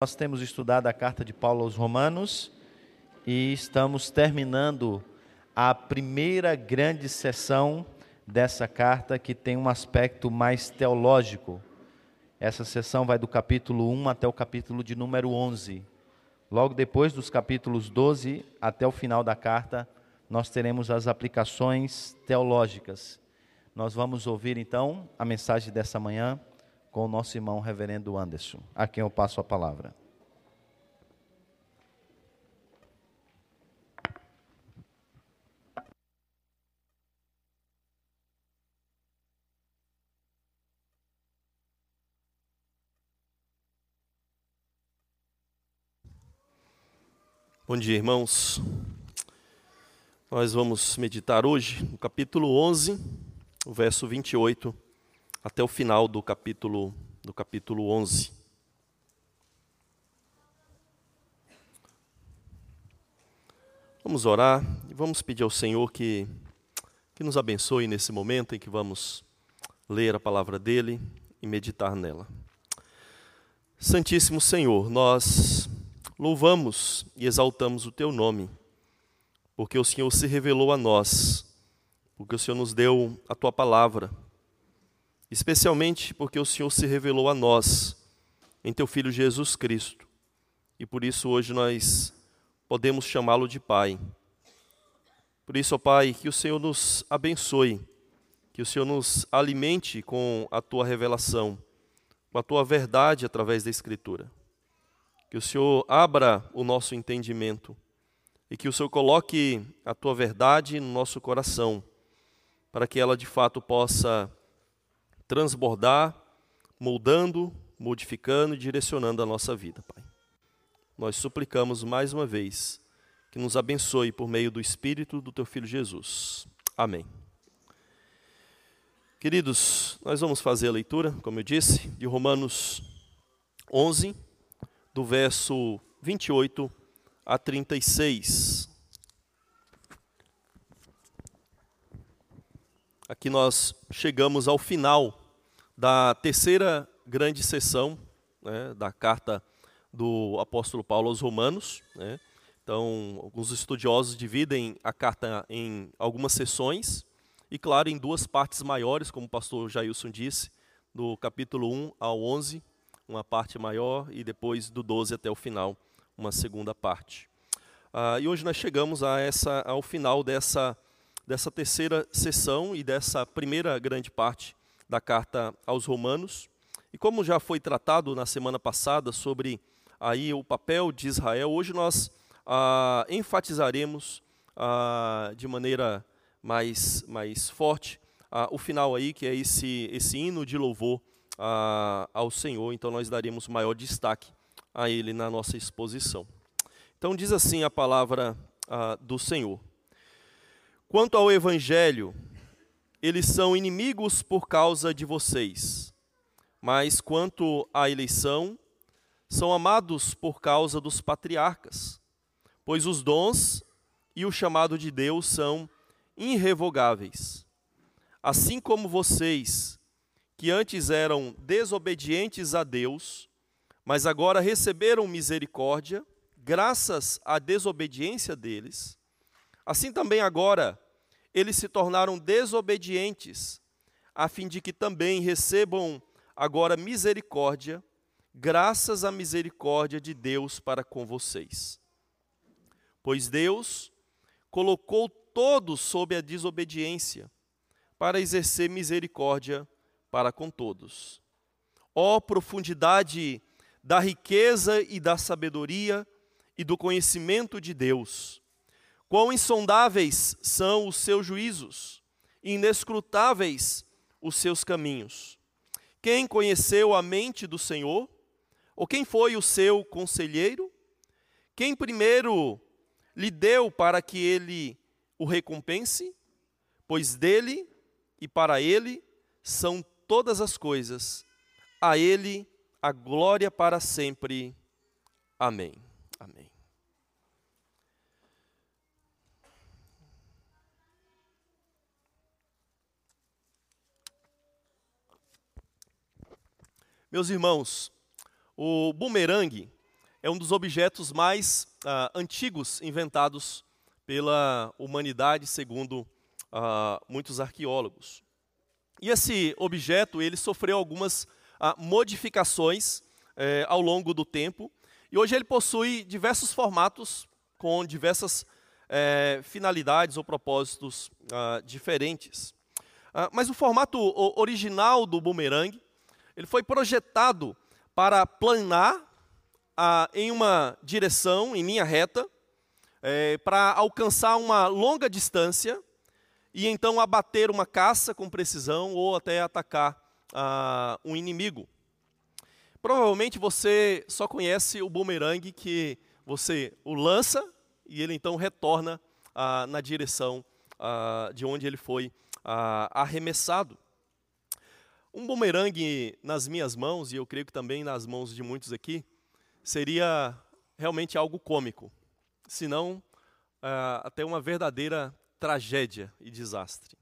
Nós temos estudado a carta de Paulo aos Romanos e estamos terminando a primeira grande sessão dessa carta que tem um aspecto mais teológico. Essa sessão vai do capítulo 1 até o capítulo de número 11. Logo depois dos capítulos 12 até o final da carta, nós teremos as aplicações teológicas. Nós vamos ouvir então a mensagem dessa manhã com o nosso irmão reverendo Anderson, a quem eu passo a palavra. Bom dia, irmãos. Nós vamos meditar hoje no capítulo 11, o verso 28 até o final do capítulo do capítulo 11. Vamos orar e vamos pedir ao Senhor que que nos abençoe nesse momento em que vamos ler a palavra dele e meditar nela. Santíssimo Senhor, nós louvamos e exaltamos o teu nome, porque o Senhor se revelou a nós, porque o Senhor nos deu a tua palavra especialmente porque o Senhor se revelou a nós em teu Filho Jesus Cristo. E por isso hoje nós podemos chamá-lo de Pai. Por isso, ó Pai, que o Senhor nos abençoe, que o Senhor nos alimente com a tua revelação, com a tua verdade através da Escritura. Que o Senhor abra o nosso entendimento e que o Senhor coloque a tua verdade no nosso coração, para que ela de fato possa transbordar, moldando, modificando e direcionando a nossa vida, Pai. Nós suplicamos mais uma vez que nos abençoe por meio do Espírito do Teu Filho Jesus. Amém. Queridos, nós vamos fazer a leitura, como eu disse, de Romanos 11, do verso 28 a 36. Aqui nós chegamos ao final da terceira grande sessão né, da carta do apóstolo Paulo aos Romanos. Né? Então, alguns estudiosos dividem a carta em algumas sessões, e claro, em duas partes maiores, como o pastor Jailson disse, do capítulo 1 ao 11, uma parte maior, e depois do 12 até o final, uma segunda parte. Ah, e hoje nós chegamos a essa, ao final dessa dessa terceira sessão e dessa primeira grande parte da carta aos Romanos. E como já foi tratado na semana passada sobre aí o papel de Israel, hoje nós ah, enfatizaremos ah, de maneira mais, mais forte ah, o final aí, que é esse, esse hino de louvor ah, ao Senhor. Então nós daremos maior destaque a ele na nossa exposição. Então diz assim a palavra ah, do Senhor. Quanto ao Evangelho, eles são inimigos por causa de vocês, mas quanto à eleição, são amados por causa dos patriarcas, pois os dons e o chamado de Deus são irrevogáveis. Assim como vocês, que antes eram desobedientes a Deus, mas agora receberam misericórdia, graças à desobediência deles, Assim também agora eles se tornaram desobedientes, a fim de que também recebam agora misericórdia, graças à misericórdia de Deus para com vocês. Pois Deus colocou todos sob a desobediência, para exercer misericórdia para com todos. Ó oh, profundidade da riqueza e da sabedoria e do conhecimento de Deus! Quão insondáveis são os seus juízos, inescrutáveis os seus caminhos. Quem conheceu a mente do Senhor? Ou quem foi o seu conselheiro? Quem primeiro lhe deu para que ele o recompense? Pois dele e para ele são todas as coisas. A ele a glória para sempre. Amém. Amém. Meus irmãos, o bumerangue é um dos objetos mais ah, antigos inventados pela humanidade, segundo ah, muitos arqueólogos. E esse objeto ele sofreu algumas ah, modificações eh, ao longo do tempo, e hoje ele possui diversos formatos com diversas eh, finalidades ou propósitos ah, diferentes. Ah, mas o formato original do boomerang ele foi projetado para planar ah, em uma direção, em linha reta, é, para alcançar uma longa distância e então abater uma caça com precisão ou até atacar ah, um inimigo. Provavelmente você só conhece o boomerang que você o lança e ele então retorna ah, na direção de onde ele foi arremessado. Um boomerang nas minhas mãos, e eu creio que também nas mãos de muitos aqui, seria realmente algo cômico, se não uh, até uma verdadeira tragédia e desastre.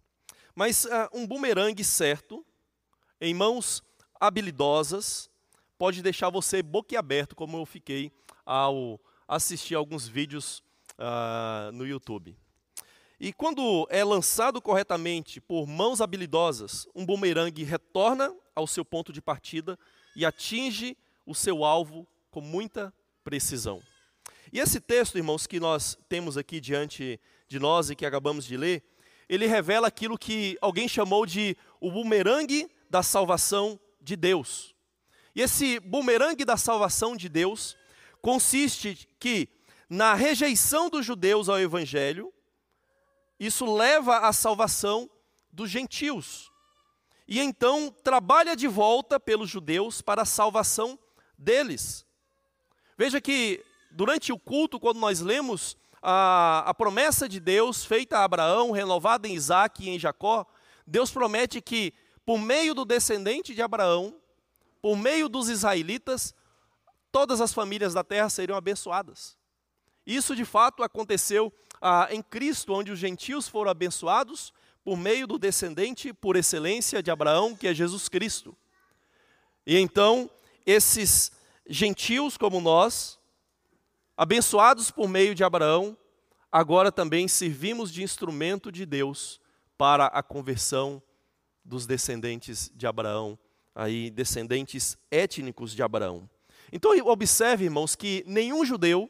Mas uh, um bumerangue certo, em mãos habilidosas, pode deixar você boquiaberto, como eu fiquei ao assistir alguns vídeos uh, no YouTube. E quando é lançado corretamente por mãos habilidosas, um bumerangue retorna ao seu ponto de partida e atinge o seu alvo com muita precisão. E esse texto, irmãos, que nós temos aqui diante de nós e que acabamos de ler, ele revela aquilo que alguém chamou de o bumerangue da salvação de Deus. E esse bumerangue da salvação de Deus consiste que na rejeição dos judeus ao evangelho, isso leva à salvação dos gentios. E então trabalha de volta pelos judeus para a salvação deles. Veja que durante o culto, quando nós lemos a, a promessa de Deus feita a Abraão, renovada em Isaac e em Jacó, Deus promete que, por meio do descendente de Abraão, por meio dos israelitas, todas as famílias da terra seriam abençoadas. Isso de fato aconteceu ah, em Cristo, onde os gentios foram abençoados por meio do descendente por excelência de Abraão, que é Jesus Cristo. E então, esses gentios como nós, abençoados por meio de Abraão, agora também servimos de instrumento de Deus para a conversão dos descendentes de Abraão, aí descendentes étnicos de Abraão. Então observe, irmãos, que nenhum judeu,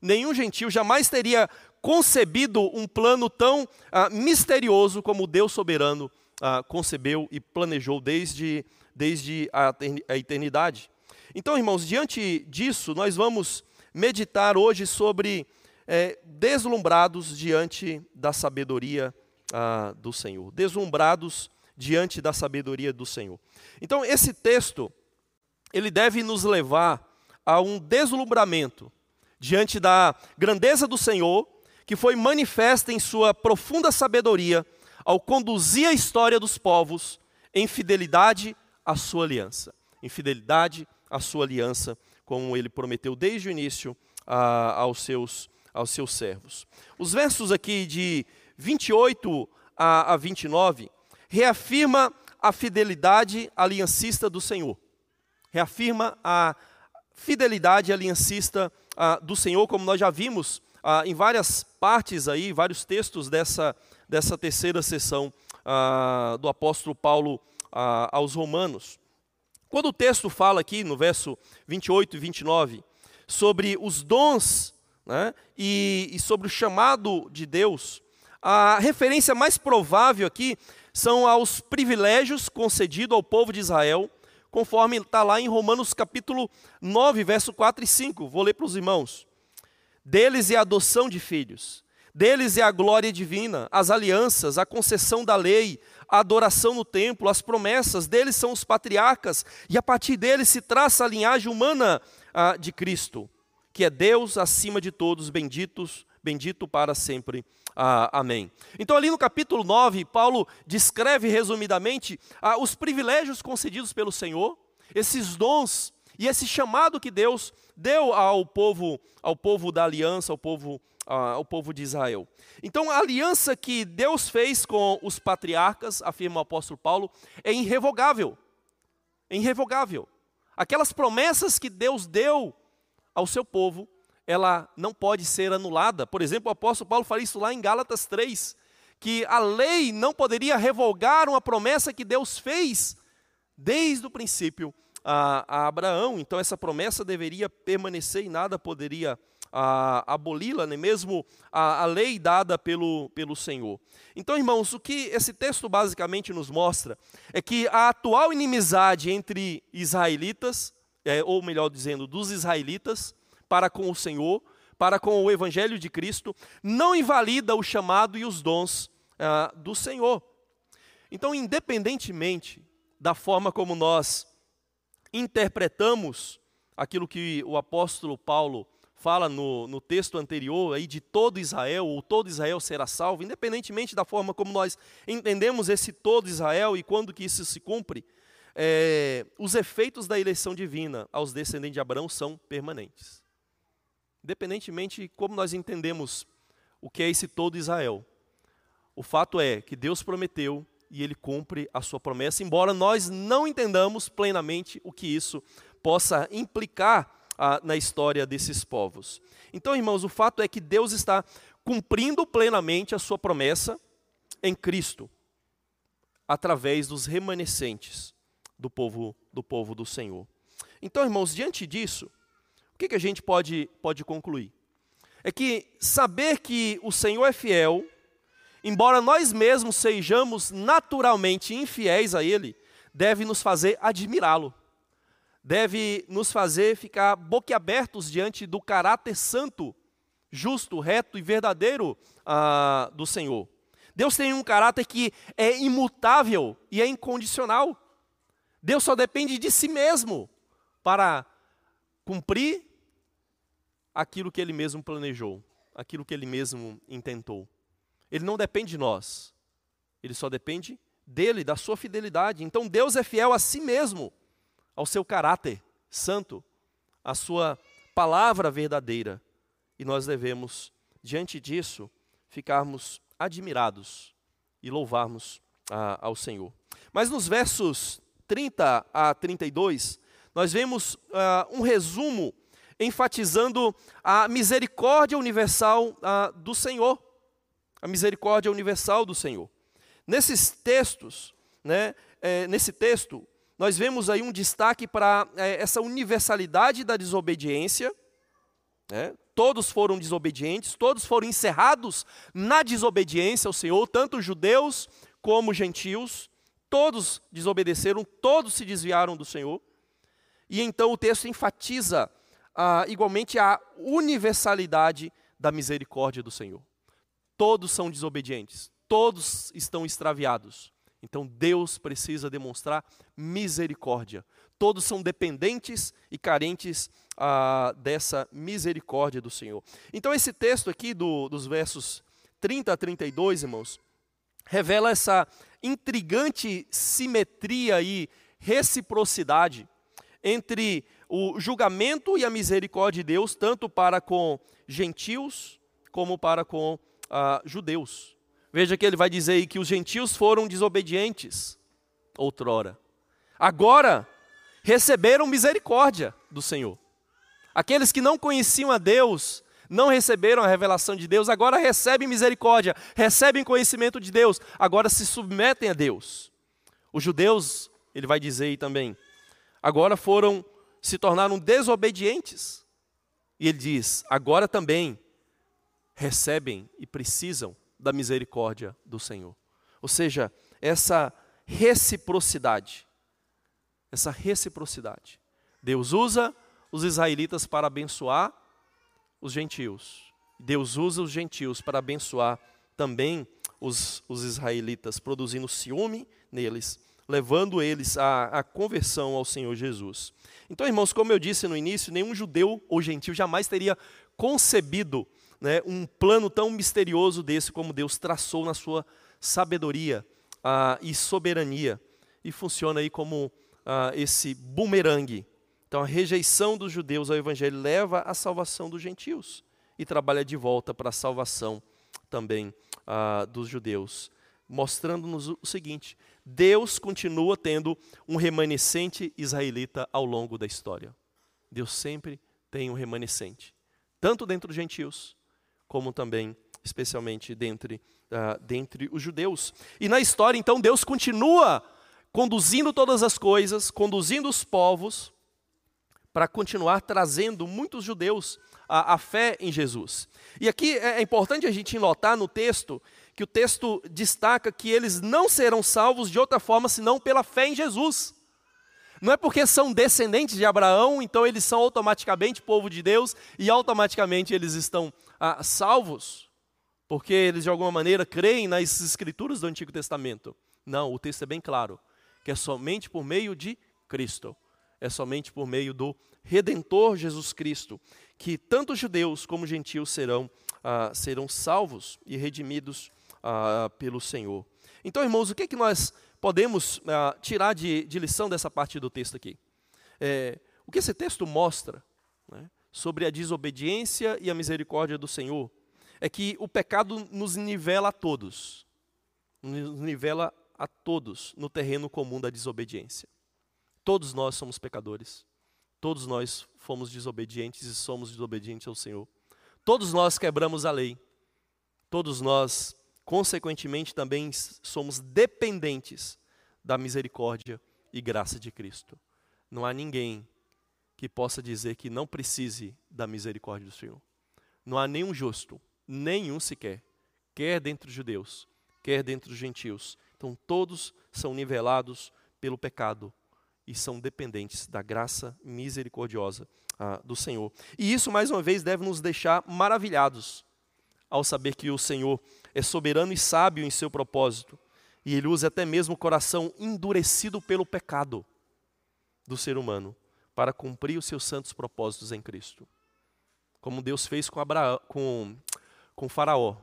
nenhum gentio jamais teria concebido um plano tão ah, misterioso como Deus soberano ah, concebeu e planejou desde, desde a eternidade. Então, irmãos, diante disso, nós vamos meditar hoje sobre é, deslumbrados diante da sabedoria ah, do Senhor. Deslumbrados diante da sabedoria do Senhor. Então, esse texto, ele deve nos levar a um deslumbramento diante da grandeza do Senhor, que foi manifesta em sua profunda sabedoria ao conduzir a história dos povos em fidelidade à sua aliança. Em fidelidade a sua aliança, como ele prometeu desde o início a, aos, seus, aos seus servos. Os versos aqui de 28 a, a 29 reafirma a fidelidade aliancista do Senhor. Reafirma a fidelidade aliancista a, do Senhor, como nós já vimos a, em várias partes aí, vários textos dessa, dessa terceira sessão do apóstolo Paulo aos Romanos. Quando o texto fala aqui, no verso 28 e 29, sobre os dons né, e, e sobre o chamado de Deus, a referência mais provável aqui são aos privilégios concedidos ao povo de Israel, conforme está lá em Romanos capítulo 9, verso 4 e 5. Vou ler para os irmãos. Deles é a adoção de filhos, deles é a glória divina, as alianças, a concessão da lei, a adoração no templo, as promessas, deles são os patriarcas, e a partir deles se traça a linhagem humana ah, de Cristo, que é Deus acima de todos, benditos, bendito para sempre. Ah, amém. Então, ali no capítulo 9, Paulo descreve resumidamente ah, os privilégios concedidos pelo Senhor, esses dons e esse chamado que Deus deu ao povo, ao povo da aliança, ao povo ao povo de Israel. Então, a aliança que Deus fez com os patriarcas, afirma o apóstolo Paulo, é irrevogável. É irrevogável. Aquelas promessas que Deus deu ao seu povo, ela não pode ser anulada. Por exemplo, o apóstolo Paulo fala isso lá em Gálatas 3, que a lei não poderia revogar uma promessa que Deus fez desde o princípio a, a Abraão. Então, essa promessa deveria permanecer e nada poderia aboli-la, nem mesmo a, a, lei dada pelo, pelo Senhor. Então, irmãos, o que esse texto basicamente nos mostra é que a atual inimizade entre israelitas, é, ou melhor dizendo, dos israelitas, para com o Senhor, para com o Evangelho de Cristo, não invalida o chamado e os dons ah, do Senhor. Então, independentemente da forma como nós interpretamos aquilo que o apóstolo Paulo fala no, no texto anterior aí de todo Israel, ou todo Israel será salvo, independentemente da forma como nós entendemos esse todo Israel e quando que isso se cumpre, é, os efeitos da eleição divina aos descendentes de Abraão são permanentes. Independentemente de como nós entendemos o que é esse todo Israel, o fato é que Deus prometeu e ele cumpre a sua promessa, embora nós não entendamos plenamente o que isso possa implicar ah, na história desses povos. Então, irmãos, o fato é que Deus está cumprindo plenamente a sua promessa em Cristo, através dos remanescentes do povo do, povo do Senhor. Então, irmãos, diante disso, o que, que a gente pode, pode concluir? É que saber que o Senhor é fiel, embora nós mesmos sejamos naturalmente infiéis a Ele, deve nos fazer admirá-lo deve nos fazer ficar boquiabertos diante do caráter santo, justo, reto e verdadeiro ah, do Senhor. Deus tem um caráter que é imutável e é incondicional. Deus só depende de si mesmo para cumprir aquilo que ele mesmo planejou, aquilo que ele mesmo intentou. Ele não depende de nós, ele só depende dele, da sua fidelidade. Então Deus é fiel a si mesmo ao seu caráter santo, à sua palavra verdadeira. E nós devemos, diante disso, ficarmos admirados e louvarmos ah, ao Senhor. Mas nos versos 30 a 32, nós vemos ah, um resumo enfatizando a misericórdia universal ah, do Senhor. A misericórdia universal do Senhor. Nesses textos, né, é, nesse texto, nós vemos aí um destaque para é, essa universalidade da desobediência. Né? Todos foram desobedientes, todos foram encerrados na desobediência ao Senhor, tanto judeus como gentios. Todos desobedeceram, todos se desviaram do Senhor. E então o texto enfatiza ah, igualmente a universalidade da misericórdia do Senhor. Todos são desobedientes, todos estão extraviados. Então Deus precisa demonstrar misericórdia. Todos são dependentes e carentes ah, dessa misericórdia do Senhor. Então, esse texto aqui, do, dos versos 30 a 32, irmãos, revela essa intrigante simetria e reciprocidade entre o julgamento e a misericórdia de Deus, tanto para com gentios como para com ah, judeus. Veja que ele vai dizer aí que os gentios foram desobedientes outrora. Agora receberam misericórdia do Senhor. Aqueles que não conheciam a Deus, não receberam a revelação de Deus, agora recebem misericórdia, recebem conhecimento de Deus, agora se submetem a Deus. Os judeus, ele vai dizer aí também, agora foram, se tornaram desobedientes. E ele diz: agora também recebem e precisam da misericórdia do Senhor. Ou seja, essa reciprocidade. Essa reciprocidade. Deus usa os israelitas para abençoar os gentios. Deus usa os gentios para abençoar também os, os israelitas, produzindo ciúme neles, levando eles à, à conversão ao Senhor Jesus. Então, irmãos, como eu disse no início, nenhum judeu ou gentil jamais teria concebido né, um plano tão misterioso desse como Deus traçou na sua sabedoria ah, e soberania. E funciona aí como ah, esse bumerangue. Então, a rejeição dos judeus ao evangelho leva à salvação dos gentios e trabalha de volta para a salvação também ah, dos judeus, mostrando-nos o seguinte: Deus continua tendo um remanescente israelita ao longo da história. Deus sempre tem um remanescente, tanto dentro dos gentios, como também, especialmente, dentre, uh, dentre os judeus. E na história, então, Deus continua conduzindo todas as coisas, conduzindo os povos, para continuar trazendo muitos judeus à, à fé em Jesus. E aqui é, é importante a gente notar no texto que o texto destaca que eles não serão salvos de outra forma senão pela fé em Jesus. Não é porque são descendentes de Abraão, então eles são automaticamente povo de Deus e automaticamente eles estão ah, salvos, porque eles de alguma maneira creem nas escrituras do Antigo Testamento. Não, o texto é bem claro, que é somente por meio de Cristo, é somente por meio do Redentor Jesus Cristo, que tanto judeus como gentios serão, ah, serão salvos e redimidos ah, pelo Senhor. Então, irmãos, o que, é que nós podemos ah, tirar de, de, lição dessa parte do texto aqui? É, o que esse texto mostra né, sobre a desobediência e a misericórdia do Senhor é que o pecado nos nivela a todos, nos nivela a todos no terreno comum da desobediência. Todos nós somos pecadores, todos nós fomos desobedientes e somos desobedientes ao Senhor. Todos nós quebramos a lei, todos nós consequentemente também somos dependentes da misericórdia e graça de Cristo. Não há ninguém que possa dizer que não precise da misericórdia do Senhor. Não há nenhum justo, nenhum sequer, quer dentre os judeus, quer dentre os gentios. Então todos são nivelados pelo pecado e são dependentes da graça misericordiosa ah, do Senhor. E isso, mais uma vez, deve nos deixar maravilhados ao saber que o Senhor é soberano e sábio em seu propósito, e ele usa até mesmo o coração endurecido pelo pecado do ser humano para cumprir os seus santos propósitos em Cristo. Como Deus fez com, Abraão, com, com Faraó,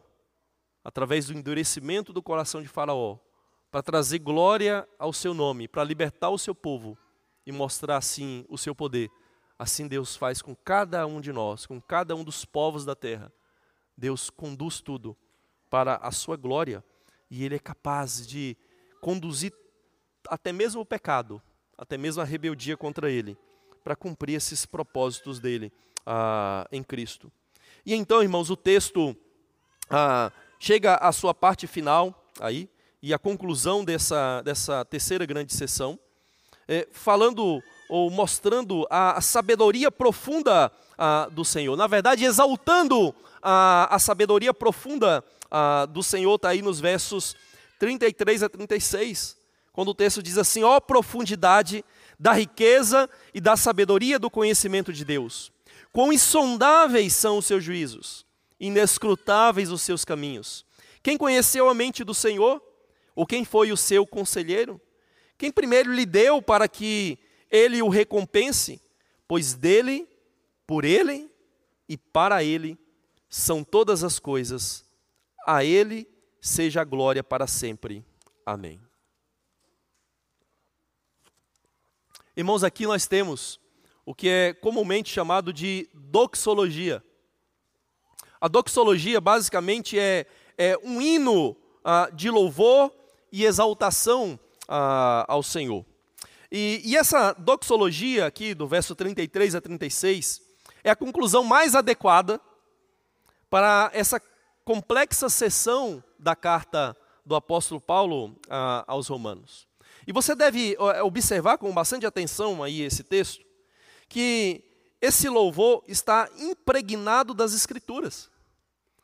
através do endurecimento do coração de Faraó, para trazer glória ao seu nome, para libertar o seu povo e mostrar assim o seu poder. Assim Deus faz com cada um de nós, com cada um dos povos da terra. Deus conduz tudo para a sua glória e Ele é capaz de conduzir até mesmo o pecado, até mesmo a rebeldia contra Ele, para cumprir esses propósitos dele ah, em Cristo. E então, irmãos, o texto ah, chega à sua parte final aí e a conclusão dessa, dessa terceira grande sessão, é, falando ou mostrando a, a sabedoria profunda ah, do Senhor. Na verdade, exaltando a, a sabedoria profunda ah, do Senhor está aí nos versos 33 a 36, quando o texto diz assim: ó profundidade da riqueza e da sabedoria do conhecimento de Deus. Quão insondáveis são os seus juízos, inescrutáveis os seus caminhos. Quem conheceu a mente do Senhor? Ou quem foi o seu conselheiro? Quem primeiro lhe deu para que ele o recompense? Pois dele, por ele e para ele são todas as coisas a Ele seja a glória para sempre. Amém. Irmãos, aqui nós temos o que é comumente chamado de doxologia. A doxologia basicamente é, é um hino ah, de louvor e exaltação ah, ao Senhor. E, e, essa doxologia aqui, do verso 33 a 36, é a conclusão mais adequada para essa complexa seção da carta do apóstolo Paulo a, aos Romanos. E você deve observar com bastante atenção aí esse texto, que esse louvor está impregnado das Escrituras,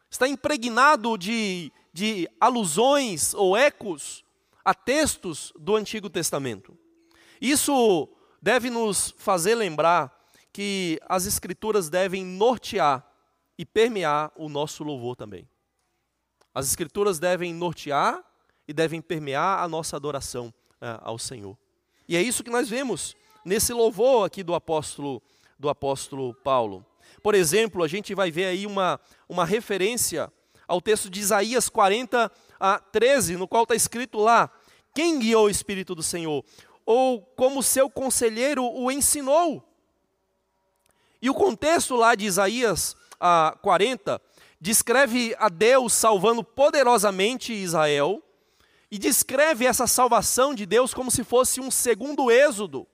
está impregnado de, de alusões ou ecos a textos do Antigo Testamento. Isso deve nos fazer lembrar que as Escrituras devem nortear e permear o nosso louvor também. As Escrituras devem nortear e devem permear a nossa adoração é, ao Senhor. E é isso que nós vemos nesse louvor aqui do apóstolo, do apóstolo Paulo. Por exemplo, a gente vai ver aí uma, uma referência ao texto de Isaías 40 a 13, no qual está escrito lá: Quem guiou o Espírito do Senhor? Ou como seu conselheiro o ensinou? E o contexto lá de Isaías ah, 40 descreve a Deus salvando poderosamente Israel e descreve essa salvação de Deus como se fosse um segundo êxodo.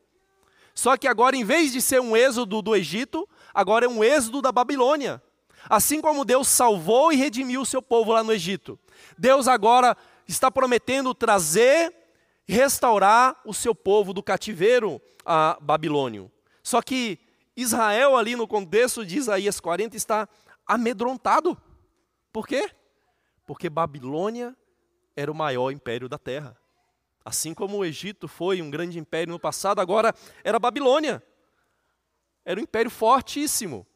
Só que agora, em vez de ser um êxodo do Egito, agora é um êxodo da Babilônia. Assim como Deus salvou e redimiu o seu povo lá no Egito, Deus agora está prometendo trazer restaurar o seu povo do cativeiro a babilônio. Só que Israel, ali no contexto de Isaías 40, está amedrontado. Por quê? Porque Babilônia era o maior império da terra. Assim como o Egito foi um grande império no passado, agora era Babilônia. Era um império fortíssimo.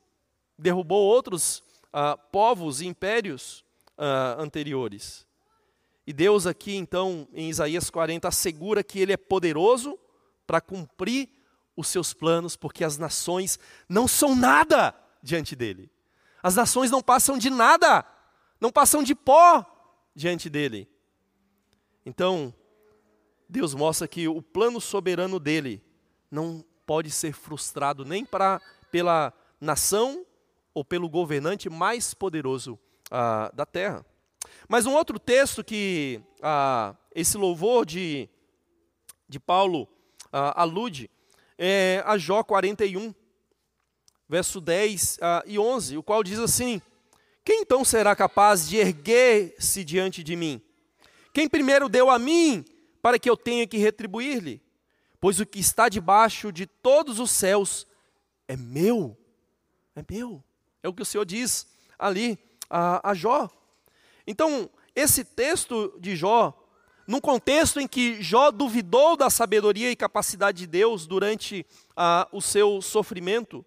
Derrubou outros ah, povos e impérios ah, anteriores. E Deus aqui, então, em Isaías 40, assegura que Ele é poderoso para cumprir os seus planos, porque as nações não são nada diante dele. As nações não passam de nada, não passam de pó diante dele. Então, Deus mostra que o plano soberano dele não pode ser frustrado nem pra, pela nação ou pelo governante mais poderoso ah, da terra. Mas um outro texto que ah, esse louvor de, de Paulo ah, alude é a Jó 41, verso 10 ah, e 11, o qual diz assim: Quem então será capaz de erguer-se diante de mim? Quem primeiro deu a mim para que eu tenha que retribuir-lhe? Pois o que está debaixo de todos os céus é meu, é meu. É o que o Senhor diz ali a, a Jó. Então, esse texto de Jó, num contexto em que Jó duvidou da sabedoria e capacidade de Deus durante ah, o seu sofrimento,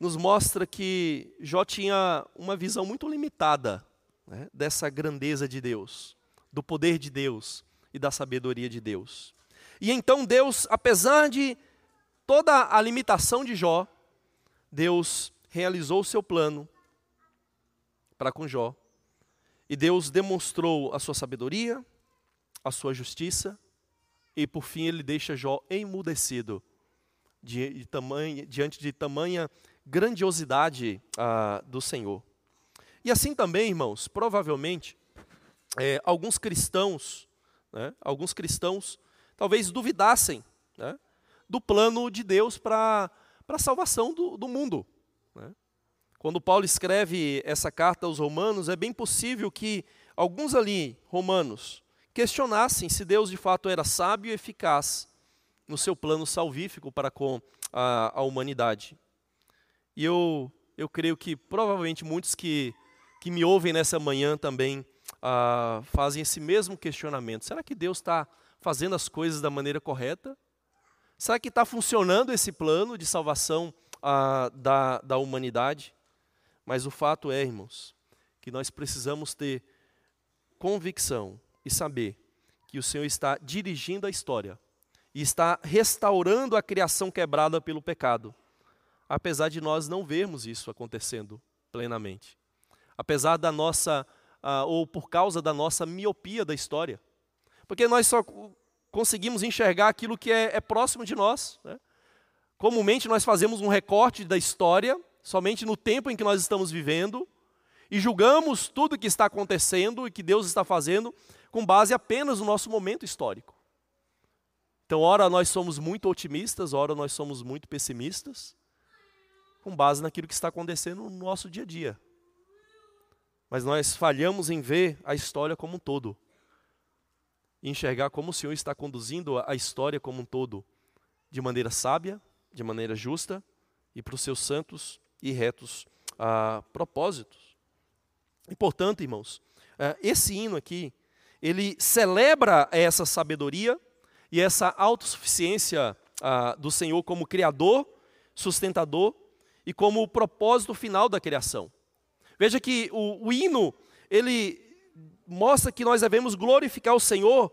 nos mostra que Jó tinha uma visão muito limitada né, dessa grandeza de Deus, do poder de Deus e da sabedoria de Deus. E então Deus, apesar de toda a limitação de Jó, Deus realizou o seu plano para com Jó. E Deus demonstrou a sua sabedoria, a sua justiça, e por fim ele deixa Jó emudecido de, de tamanha, diante de tamanha grandiosidade ah, do Senhor. E assim também, irmãos, provavelmente, é, alguns cristãos, né, alguns cristãos talvez duvidassem né, do plano de Deus para a salvação do, do mundo. Quando Paulo escreve essa carta aos romanos, é bem possível que alguns ali, romanos, questionassem se Deus de fato era sábio e eficaz no seu plano salvífico para com a, a humanidade. E eu, eu creio que provavelmente muitos que, que me ouvem nessa manhã também ah, fazem esse mesmo questionamento. Será que Deus está fazendo as coisas da maneira correta? Será que está funcionando esse plano de salvação ah, da, da humanidade? Mas o fato é, irmãos, que nós precisamos ter convicção e saber que o Senhor está dirigindo a história e está restaurando a criação quebrada pelo pecado, apesar de nós não vermos isso acontecendo plenamente. Apesar da nossa, uh, ou por causa da nossa miopia da história. Porque nós só conseguimos enxergar aquilo que é, é próximo de nós. Né? Comumente nós fazemos um recorte da história somente no tempo em que nós estamos vivendo e julgamos tudo o que está acontecendo e que Deus está fazendo com base apenas no nosso momento histórico. Então, ora nós somos muito otimistas, ora nós somos muito pessimistas, com base naquilo que está acontecendo no nosso dia a dia. Mas nós falhamos em ver a história como um todo, enxergar como o Senhor está conduzindo a história como um todo, de maneira sábia, de maneira justa e para os seus santos e retos ah, propósitos. E portanto, irmãos, ah, esse hino aqui, ele celebra essa sabedoria e essa autossuficiência ah, do Senhor como Criador, sustentador e como o propósito final da criação. Veja que o, o hino, ele mostra que nós devemos glorificar o Senhor,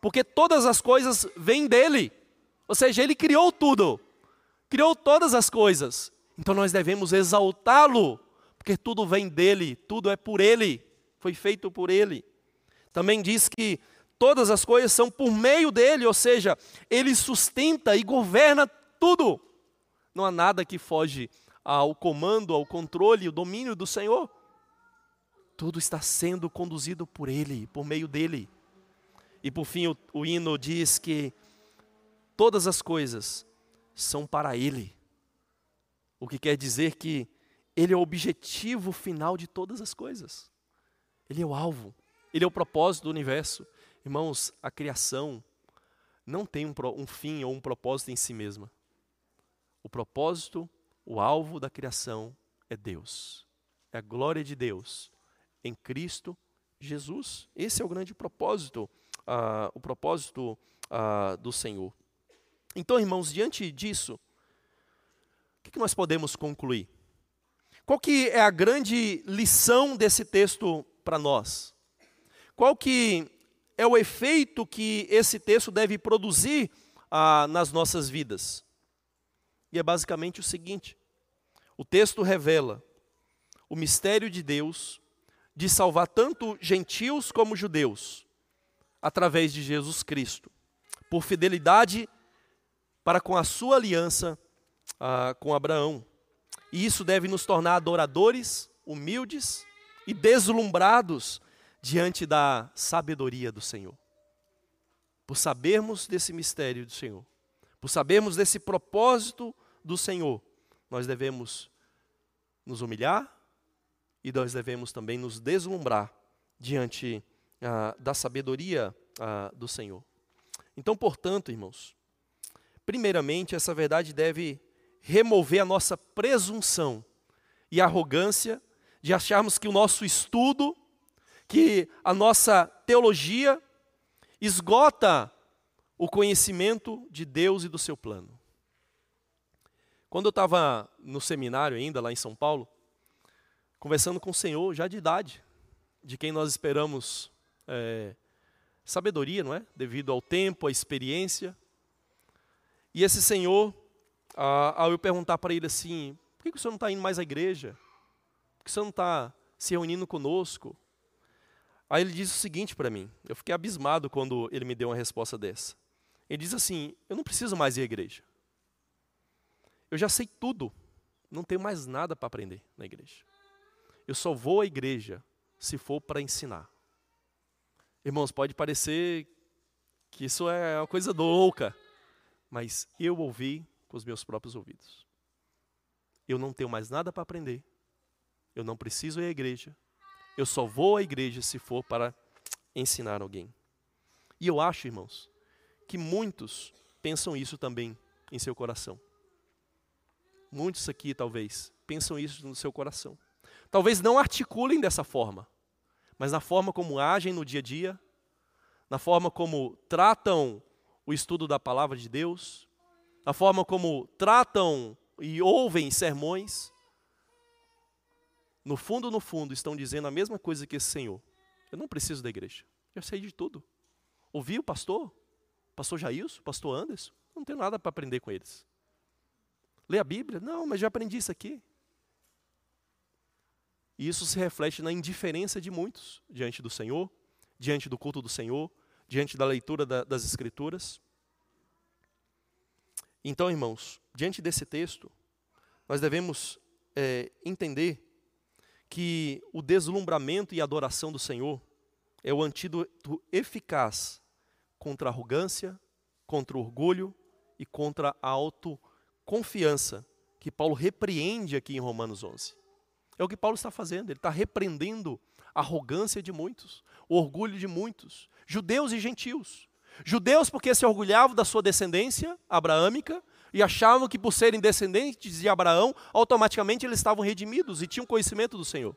porque todas as coisas vêm dele. Ou seja, ele criou tudo, criou todas as coisas. Então nós devemos exaltá-lo, porque tudo vem dele, tudo é por ele, foi feito por ele. Também diz que todas as coisas são por meio dele, ou seja, ele sustenta e governa tudo. Não há nada que foge ao comando, ao controle, ao domínio do Senhor. Tudo está sendo conduzido por ele, por meio dele. E por fim, o, o hino diz que todas as coisas são para ele O que quer dizer que Ele é o objetivo final de todas as coisas. Ele é o alvo, Ele é o propósito do universo. Irmãos, a criação não tem um, um fim ou um propósito em si mesma. O propósito, o alvo da criação é Deus. É a glória de Deus em Cristo Jesus. Esse é o grande propósito, uh, o propósito uh, do Senhor. Então, irmãos, diante disso, o que, nós podemos concluir? Qual que é a grande lição desse texto para nós? Qual que é o efeito que esse texto deve produzir ah, nas nossas vidas? E é basicamente o seguinte: o texto revela o mistério de Deus de salvar tanto gentios como judeus, através de Jesus Cristo, por fidelidade para com a sua aliança ah, com Abraão. E isso deve nos tornar adoradores, humildes e deslumbrados diante da sabedoria do Senhor. Por sabermos desse mistério do Senhor, por sabermos desse propósito do Senhor, nós devemos nos humilhar, e nós devemos também nos deslumbrar diante ah, da sabedoria ah, do Senhor. Então, portanto, irmãos, primeiramente, essa verdade deve remover a nossa presunção e arrogância de acharmos que o nosso estudo, que a nossa teologia esgota o conhecimento de Deus e do seu plano. Quando eu estava no seminário ainda, lá em São Paulo, conversando com o Senhor, já de idade, de quem nós esperamos é, sabedoria, não é? Devido ao tempo, à experiência. E esse Senhor, ao eu perguntar para ele assim: por que, que o senhor não está indo mais à igreja? Por que o senhor não está se reunindo conosco? Aí ele diz o seguinte para mim, eu fiquei abismado quando ele me deu uma resposta dessa. Ele diz assim: eu não preciso mais ir à igreja. Eu já sei tudo, não tenho mais nada para aprender na igreja. Eu só vou à igreja se for para ensinar. Irmãos, pode parecer que isso é uma coisa louca, mas eu ouvi com os meus próprios ouvidos. Eu não tenho mais nada para aprender. Eu não preciso ir à igreja. Eu só vou à igreja se for para ensinar alguém. E eu acho, irmãos, que muitos pensam isso também em seu coração. Muitos aqui, talvez, pensam isso no seu coração. Talvez não articulem dessa forma, mas na forma como agem no dia a dia, na forma como tratam o estudo da palavra de Deus, na forma como tratam e ouvem sermões, no fundo, no fundo, estão dizendo a mesma coisa que esse Senhor. Eu não preciso da igreja. Eu sei de tudo. Ouvi o pastor, pastor Jailson, pastor Anderson, não tenho nada para aprender com eles. Lê a Bíblia? Não, mas já aprendi isso aqui. E isso se reflete na indiferença de muitos diante do Senhor, diante do culto do Senhor, diante da leitura da, das Escrituras. Então, irmãos, diante desse texto, nós devemos é, entender que o deslumbramento e adoração do Senhor é o antídoto eficaz contra a arrogância, contra o orgulho e contra a autoconfiança que Paulo repreende aqui em Romanos 11. É o que Paulo está fazendo, ele está repreendendo a arrogância de muitos, o orgulho de muitos, judeus e gentios. Judeus porque se orgulhavam da sua descendência abraâmica e achavam que por serem descendentes de Abraão, automaticamente eles estavam redimidos e tinham conhecimento do Senhor.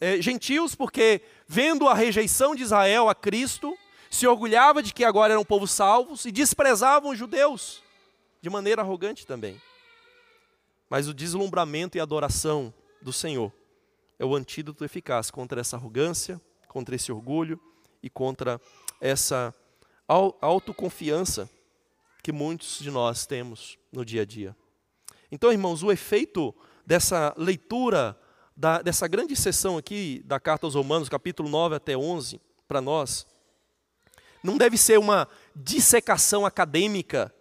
Eh, gentios porque, vendo a rejeição de Israel a Cristo, se orgulhava de que agora eram povo salvos e desprezavam os judeus de maneira arrogante também. Mas o deslumbramento e adoração do Senhor é o antídoto eficaz contra essa arrogância, contra esse orgulho e contra essa autoconfiança que muitos de nós temos no dia a dia. Então, irmãos, o efeito dessa leitura, da, dessa grande sessão aqui da carta aos Romanos, capítulo 9 até 11, para nós, não deve ser uma dissecação acadêmica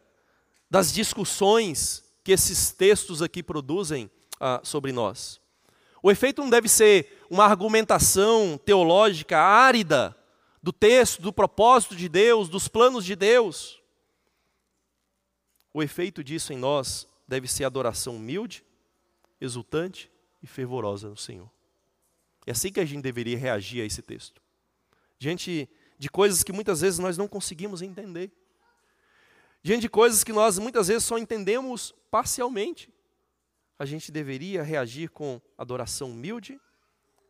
das discussões que esses textos aqui produzem ah, sobre nós. O efeito não deve ser uma argumentação teológica árida do texto, do propósito de Deus, dos planos de Deus. O efeito disso em nós deve ser adoração humilde, exultante e fervorosa no Senhor. É assim que a gente deveria reagir a esse texto. Diante de coisas que muitas vezes nós não conseguimos entender. Diante de coisas que nós muitas vezes só entendemos parcialmente. A gente deveria reagir com adoração humilde,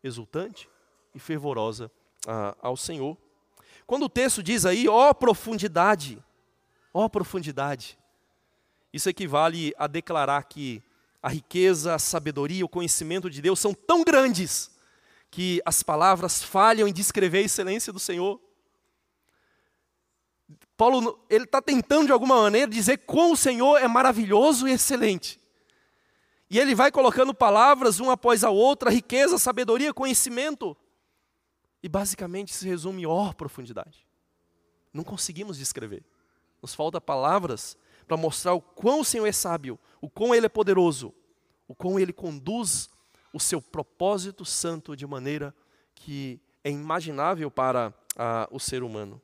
exultante e fervorosa ah, ao Senhor. Quando o texto diz aí, ó profundidade, ó profundidade, isso equivale a declarar que a riqueza, a sabedoria, o conhecimento de Deus são tão grandes que as palavras falham em descrever a excelência do Senhor. Paulo ele está tentando de alguma maneira dizer como o Senhor é maravilhoso e excelente. E ele vai colocando palavras uma após a outra, riqueza, sabedoria, conhecimento. E basicamente se resume ó profundidade. Não conseguimos descrever. Nos falta palavras para mostrar o quão o Senhor é sábio, o quão Ele é poderoso, o quão Ele conduz o seu propósito santo de maneira que é imaginável para a, o ser humano.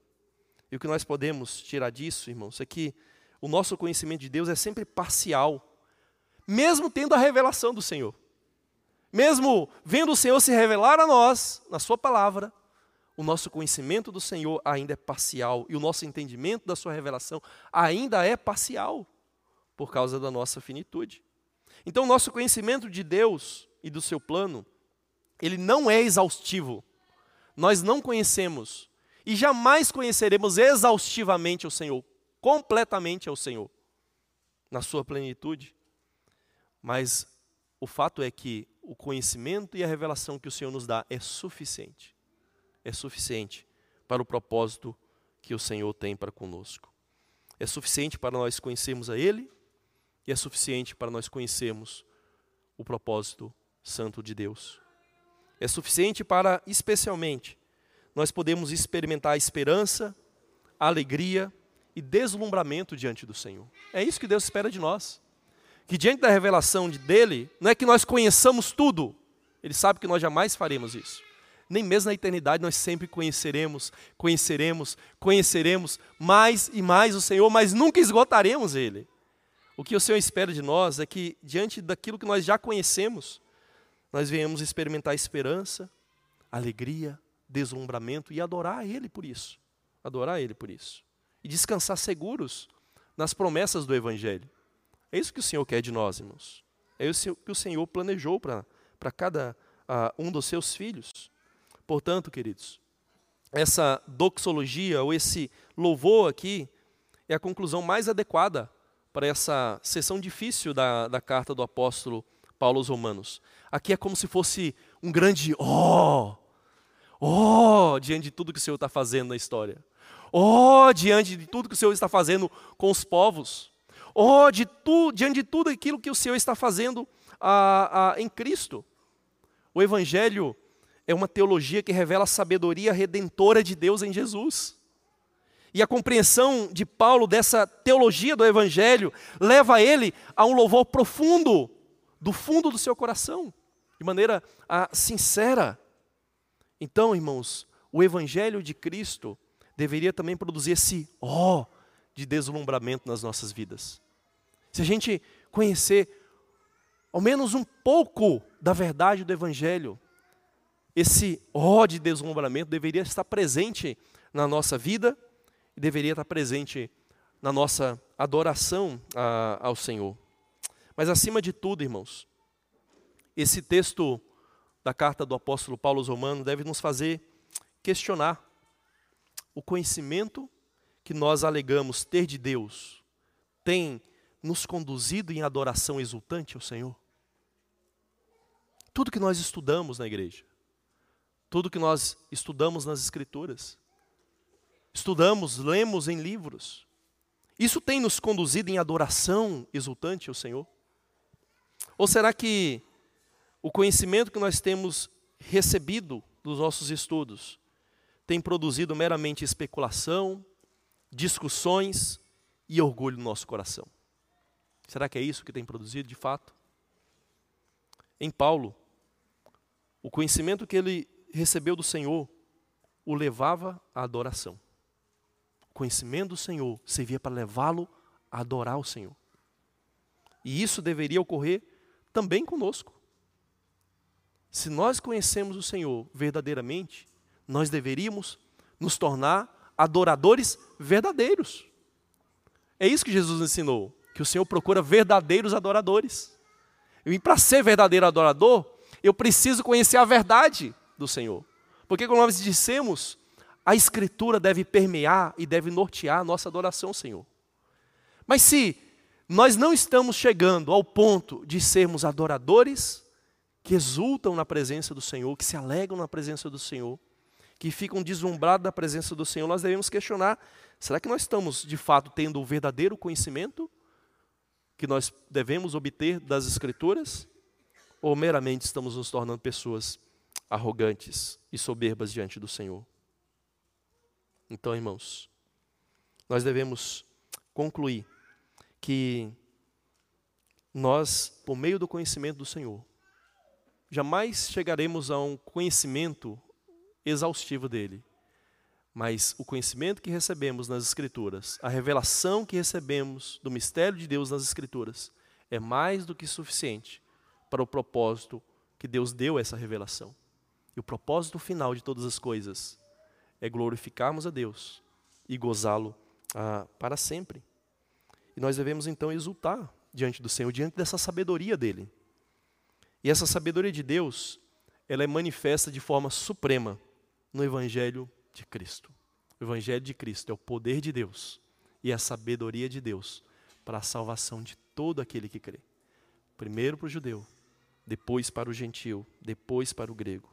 E o que nós podemos tirar disso, irmãos, é que o nosso conhecimento de Deus é sempre parcial, mesmo tendo a revelação do Senhor. Mesmo vendo o Senhor se revelar a nós, na Sua palavra, o nosso conhecimento do Senhor ainda é parcial e o nosso entendimento da Sua revelação ainda é parcial, por causa da nossa finitude. Então, o nosso conhecimento de Deus e do seu plano, ele não é exaustivo. Nós não conhecemos e jamais conheceremos exaustivamente o Senhor, completamente ao Senhor, na sua plenitude. Mas o fato é que o conhecimento e a revelação que o Senhor nos dá é suficiente. É suficiente para o propósito que o Senhor tem para conosco. É suficiente para nós conhecermos a Ele e é suficiente para nós conhecermos o propósito santo de Deus. É suficiente para, especialmente, nós podemos experimentar a esperança, a alegria e deslumbramento diante do Senhor. É isso que Deus espera de nós. Que diante da revelação de dele, não é que nós conheçamos tudo. Ele sabe que nós jamais faremos isso. Nem mesmo na eternidade nós sempre conheceremos, conheceremos, conheceremos mais e mais o Senhor, mas nunca esgotaremos ele. O que o Senhor espera de nós é que diante daquilo que nós já conhecemos, nós venhamos experimentar esperança, alegria, deslumbramento e adorar Ele por isso. Adorar Ele por isso. E descansar seguros nas promessas do Evangelho. É isso que o Senhor quer de nós, irmãos. É isso que o Senhor planejou para cada uh, um dos seus filhos. Portanto, queridos, essa doxologia ou esse louvor aqui é a conclusão mais adequada para essa sessão difícil da, da carta do apóstolo Paulo aos Romanos. Aqui é como se fosse um grande ó, oh, oh, diante de tudo que o Senhor está fazendo na história. Oh, diante de tudo que o Senhor está fazendo com os povos. Oh, de tu, diante de tudo aquilo que o Senhor está fazendo ah, ah, em Cristo. O Evangelho é uma teologia que revela a sabedoria redentora de Deus em Jesus. E a compreensão de Paulo dessa teologia do Evangelho leva ele a um louvor profundo, do fundo do seu coração de maneira ah, sincera. Então, irmãos, o Evangelho de Cristo deveria também produzir esse ó de deslumbramento nas nossas vidas. Se a gente conhecer ao menos um pouco da verdade do Evangelho, esse ó de deslumbramento deveria estar presente na nossa vida e deveria estar presente na nossa adoração a, ao Senhor. Mas acima de tudo, irmãos, esse texto da carta do apóstolo Paulo aos Romanos deve nos fazer questionar o conhecimento que nós alegamos ter de Deus tem nos conduzido em adoração exultante ao Senhor? Tudo que nós estudamos na igreja, tudo que nós estudamos nas Escrituras, estudamos, lemos em livros, isso tem nos conduzido em adoração exultante ao Senhor? Ou será que o conhecimento que nós temos recebido dos nossos estudos tem produzido meramente especulação, discussões e orgulho no nosso coração. Será que é isso que tem produzido de fato? Em Paulo, o conhecimento que ele recebeu do Senhor o levava à adoração. O conhecimento do Senhor servia para levá-lo a adorar o Senhor. E isso deveria ocorrer também conosco. Se nós conhecemos o Senhor verdadeiramente, nós deveríamos nos tornar adoradores verdadeiros. É isso que Jesus ensinou, que o Senhor procura verdadeiros adoradores. E para ser verdadeiro adorador, eu preciso conhecer a verdade do Senhor. Porque, como nós dissemos, a Escritura deve permear e deve nortear a nossa adoração, Senhor. Mas se nós não estamos chegando ao ponto de sermos adoradores que exultam na presença do Senhor, que se alegram na presença do Senhor, que ficam deslumbrados da presença do Senhor, nós devemos questionar: será que nós estamos de fato tendo o verdadeiro conhecimento que nós devemos obter das Escrituras? Ou meramente estamos nos tornando pessoas arrogantes e soberbas diante do Senhor? Então, irmãos, nós devemos concluir que nós, por meio do conhecimento do Senhor, jamais chegaremos a um conhecimento exaustivo dele. Mas o conhecimento que recebemos nas Escrituras, a revelação que recebemos do mistério de Deus nas Escrituras, é mais do que suficiente para o propósito que Deus deu essa revelação. E o propósito final de todas as coisas é glorificarmos a Deus e gozá-lo ah, para sempre. E nós devemos então exultar diante do Senhor, diante dessa sabedoria dele. E essa sabedoria de Deus, ela é manifesta de forma suprema no Evangelho de Cristo. O Evangelho de Cristo é o poder de Deus e a sabedoria de Deus para a salvação de todo aquele que crê. Primeiro para o judeu, depois para o gentil, depois para o grego.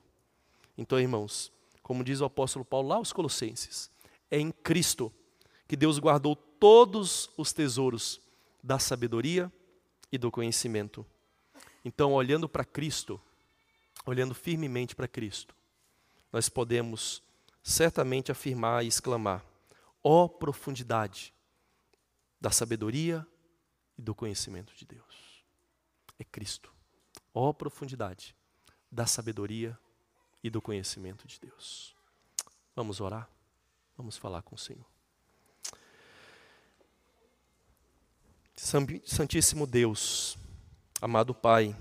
Então, irmãos, como diz o apóstolo Paulo lá aos Colossenses, é em Cristo que Deus guardou todos os tesouros da sabedoria e do conhecimento. Então, olhando para Cristo, olhando firmemente para Cristo, nós podemos certamente afirmar e exclamar: ó oh, profundidade da sabedoria e do conhecimento de Deus. É Cristo. Ó oh, profundidade da sabedoria e do conhecimento de Deus. Vamos orar? Vamos falar com o Senhor. Santíssimo Deus, amado Pai,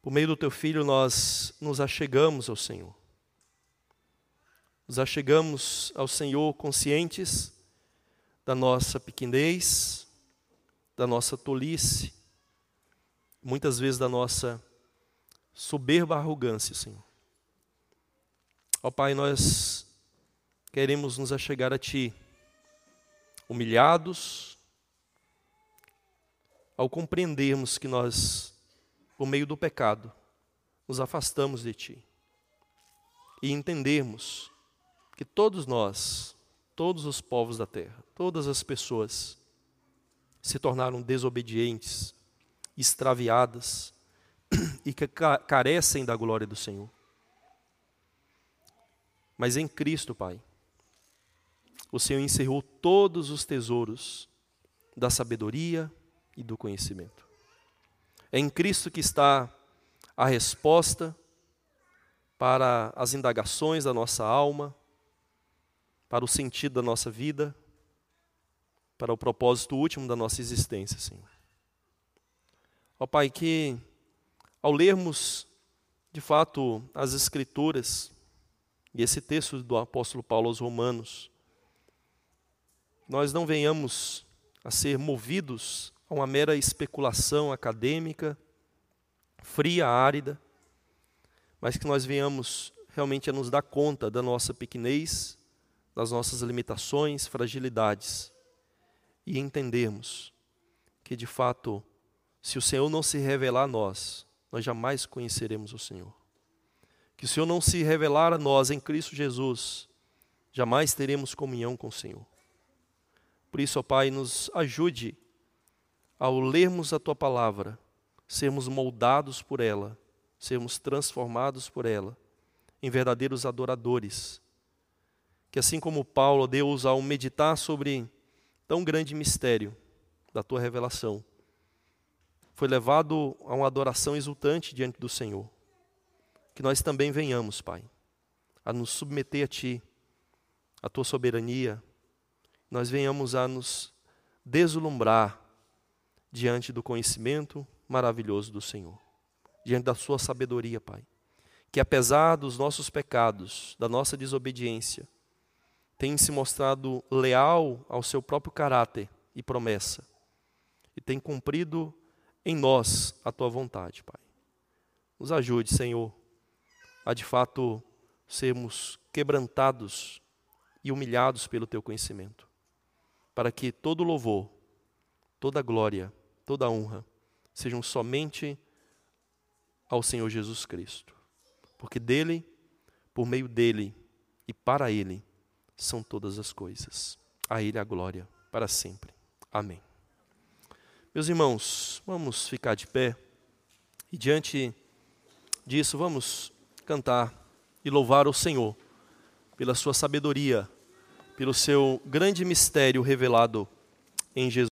por meio do Teu Filho nós nos achegamos ao Senhor. Nos achegamos ao Senhor conscientes da nossa pequenez, da nossa tolice, muitas vezes da nossa soberba arrogância, Senhor. Ó Pai, nós queremos nos achegar a Ti, humilhados, ao compreendermos que nós, por meio do pecado, nos afastamos de Ti. E entendermos que todos nós, todos os povos da terra, todas as pessoas, se tornaram desobedientes, extraviadas, e que carecem da glória do Senhor. Mas em Cristo, Pai, o Senhor encerrou todos os tesouros da sabedoria e do conhecimento. É em Cristo que está a resposta para as indagações da nossa alma, para o sentido da nossa vida, para o propósito último da nossa existência, Senhor. Ó Pai, que ao lermos, de fato, as Escrituras, e esse texto do apóstolo Paulo aos Romanos, nós não venhamos a ser movidos a uma mera especulação acadêmica, fria, árida, mas que nós venhamos realmente a nos dar conta da nossa pequenez, das nossas limitações, fragilidades, e entendermos que, de fato, se o Senhor não se revelar a nós, nós jamais conheceremos o Senhor. Que o Senhor não se revelar a nós em Cristo Jesus, jamais teremos comunhão com o Senhor. Por isso, ó Pai, nos ajude ao lermos a tua palavra, sermos moldados por ela, sermos transformados por ela em verdadeiros adoradores. Que assim como Paulo, Deus, ao meditar sobre tão grande mistério da tua revelação, foi levado a uma adoração exultante diante do Senhor. Que nós também venhamos, Pai, a nos submeter a Ti, a Tua soberania, nós venhamos a nos deslumbrar diante do conhecimento maravilhoso do Senhor, diante da Sua sabedoria, Pai. Que apesar dos nossos pecados, da nossa desobediência, tem se mostrado leal ao seu próprio caráter e promessa, e tem cumprido em nós a tua vontade, Pai. Nos ajude, Senhor, a de fato sermos quebrantados e humilhados pelo teu conhecimento, para que todo louvor, toda glória, toda honra sejam somente ao Senhor Jesus Cristo, porque dele, por meio dele e para ele são todas as coisas. A ele a glória para sempre. Amém. Meus irmãos, vamos ficar de pé e diante disso vamos cantar e louvar o Senhor pela sua sabedoria, pelo seu grande mistério revelado em Jesus.